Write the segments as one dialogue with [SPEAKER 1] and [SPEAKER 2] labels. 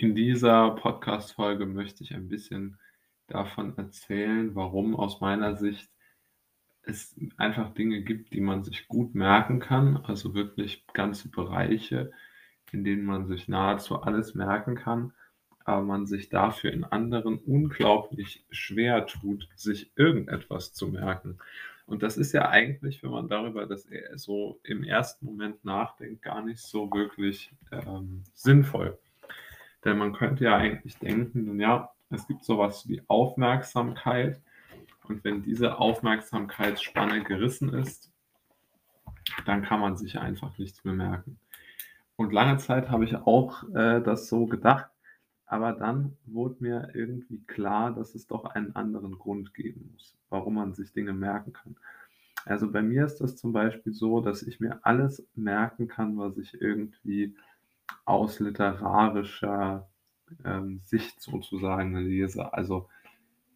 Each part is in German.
[SPEAKER 1] In dieser Podcast-Folge möchte ich ein bisschen davon erzählen, warum aus meiner Sicht es einfach Dinge gibt, die man sich gut merken kann, also wirklich ganze Bereiche, in denen man sich nahezu alles merken kann, aber man sich dafür in anderen unglaublich schwer tut, sich irgendetwas zu merken. Und das ist ja eigentlich, wenn man darüber das so im ersten Moment nachdenkt, gar nicht so wirklich ähm, sinnvoll. Denn man könnte ja eigentlich denken, nun ja, es gibt sowas wie Aufmerksamkeit. Und wenn diese Aufmerksamkeitsspanne gerissen ist, dann kann man sich einfach nichts mehr merken. Und lange Zeit habe ich auch äh, das so gedacht, aber dann wurde mir irgendwie klar, dass es doch einen anderen Grund geben muss, warum man sich Dinge merken kann. Also bei mir ist das zum Beispiel so, dass ich mir alles merken kann, was ich irgendwie aus literarischer ähm, Sicht sozusagen lese. Also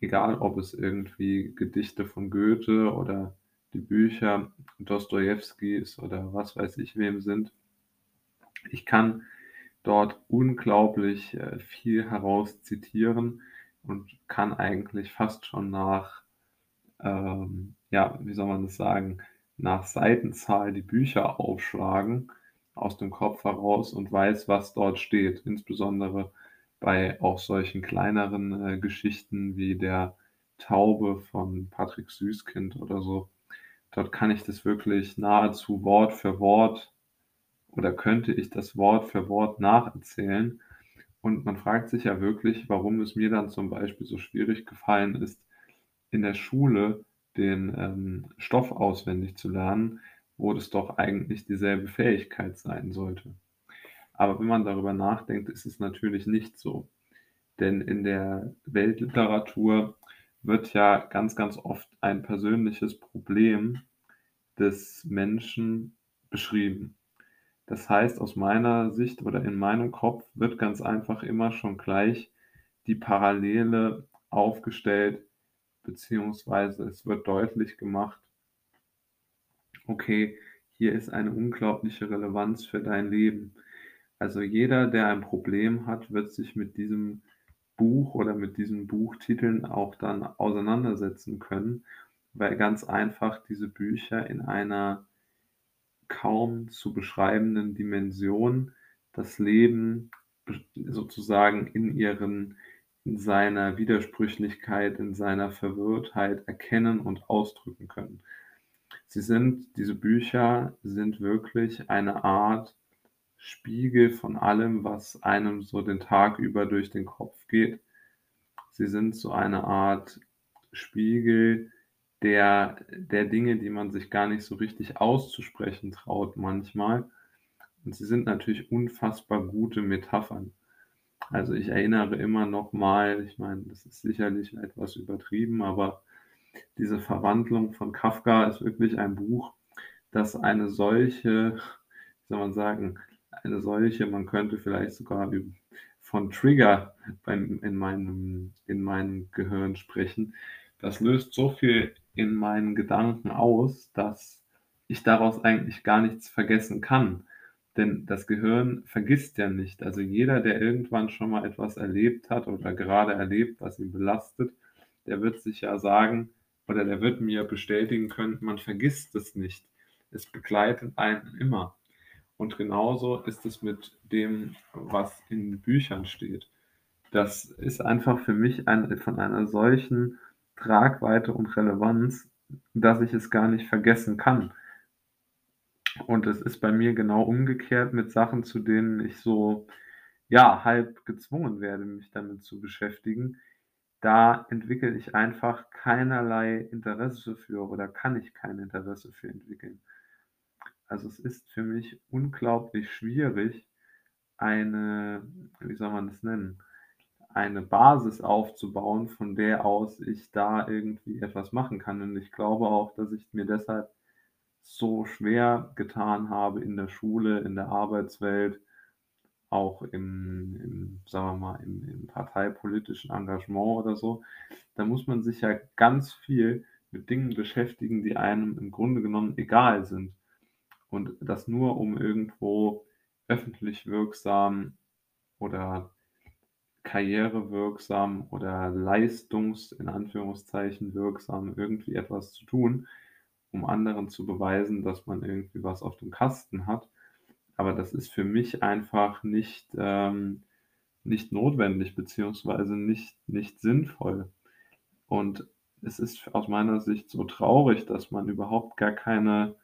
[SPEAKER 1] egal, ob es irgendwie Gedichte von Goethe oder die Bücher Dostojewskis oder was weiß ich wem sind. Ich kann dort unglaublich äh, viel heraus zitieren und kann eigentlich fast schon nach, ähm, ja, wie soll man das sagen, nach Seitenzahl die Bücher aufschlagen aus dem Kopf heraus und weiß, was dort steht. Insbesondere bei auch solchen kleineren äh, Geschichten wie der Taube von Patrick Süßkind oder so. Dort kann ich das wirklich nahezu Wort für Wort oder könnte ich das Wort für Wort nacherzählen. Und man fragt sich ja wirklich, warum es mir dann zum Beispiel so schwierig gefallen ist, in der Schule den ähm, Stoff auswendig zu lernen, wo das doch eigentlich dieselbe Fähigkeit sein sollte. Aber wenn man darüber nachdenkt, ist es natürlich nicht so. Denn in der Weltliteratur wird ja ganz, ganz oft ein persönliches Problem des Menschen beschrieben. Das heißt, aus meiner Sicht oder in meinem Kopf wird ganz einfach immer schon gleich die Parallele aufgestellt, beziehungsweise es wird deutlich gemacht, okay, hier ist eine unglaubliche Relevanz für dein Leben. Also jeder, der ein Problem hat, wird sich mit diesem Buch oder mit diesen Buchtiteln auch dann auseinandersetzen können, weil ganz einfach diese Bücher in einer kaum zu beschreibenden Dimension das Leben sozusagen in ihren in seiner Widersprüchlichkeit, in seiner Verwirrtheit erkennen und ausdrücken können. Sie sind, diese Bücher sind wirklich eine Art Spiegel von allem, was einem so den Tag über durch den Kopf geht. Sie sind so eine Art Spiegel der, der Dinge, die man sich gar nicht so richtig auszusprechen traut manchmal. Und sie sind natürlich unfassbar gute Metaphern. Also ich erinnere immer noch mal, ich meine, das ist sicherlich etwas übertrieben, aber diese Verwandlung von Kafka ist wirklich ein Buch, das eine solche, wie soll man sagen, eine solche, man könnte vielleicht sogar von Trigger beim, in, meinem, in meinem Gehirn sprechen. Das löst so viel in meinen Gedanken aus, dass ich daraus eigentlich gar nichts vergessen kann. Denn das Gehirn vergisst ja nicht. Also jeder, der irgendwann schon mal etwas erlebt hat oder gerade erlebt, was ihn belastet, der wird sich ja sagen, oder der wird mir bestätigen können, man vergisst es nicht. Es begleitet einen immer. Und genauso ist es mit dem, was in Büchern steht. Das ist einfach für mich ein, von einer solchen Tragweite und Relevanz, dass ich es gar nicht vergessen kann. Und es ist bei mir genau umgekehrt mit Sachen, zu denen ich so, ja, halb gezwungen werde, mich damit zu beschäftigen, da entwickle ich einfach keinerlei Interesse für oder kann ich kein Interesse für entwickeln. Also es ist für mich unglaublich schwierig, eine, wie soll man das nennen, eine Basis aufzubauen, von der aus ich da irgendwie etwas machen kann. Und ich glaube auch, dass ich mir deshalb so schwer getan habe in der Schule, in der Arbeitswelt, auch im, im sagen wir mal, im, im parteipolitischen Engagement oder so, da muss man sich ja ganz viel mit Dingen beschäftigen, die einem im Grunde genommen egal sind. Und das nur, um irgendwo öffentlich wirksam oder karrierewirksam oder leistungs in Anführungszeichen wirksam irgendwie etwas zu tun, um anderen zu beweisen, dass man irgendwie was auf dem Kasten hat. Aber das ist für mich einfach nicht, ähm nicht notwendig beziehungsweise nicht nicht sinnvoll. Und es ist aus meiner Sicht so traurig, dass man überhaupt gar keine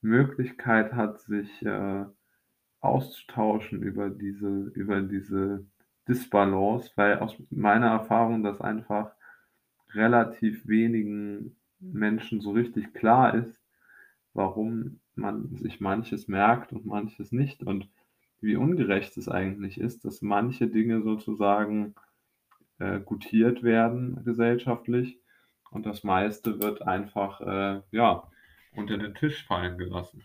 [SPEAKER 1] Möglichkeit hat, sich, äh, auszutauschen über diese über diese Disbalance, weil aus meiner Erfahrung das einfach relativ wenigen Menschen so richtig klar ist, warum man sich manches merkt und manches nicht und wie ungerecht es eigentlich ist, dass manche Dinge sozusagen, äh, gutiert werden gesellschaftlich und das meiste wird einfach, äh, ja, unter den Tisch fallen gelassen.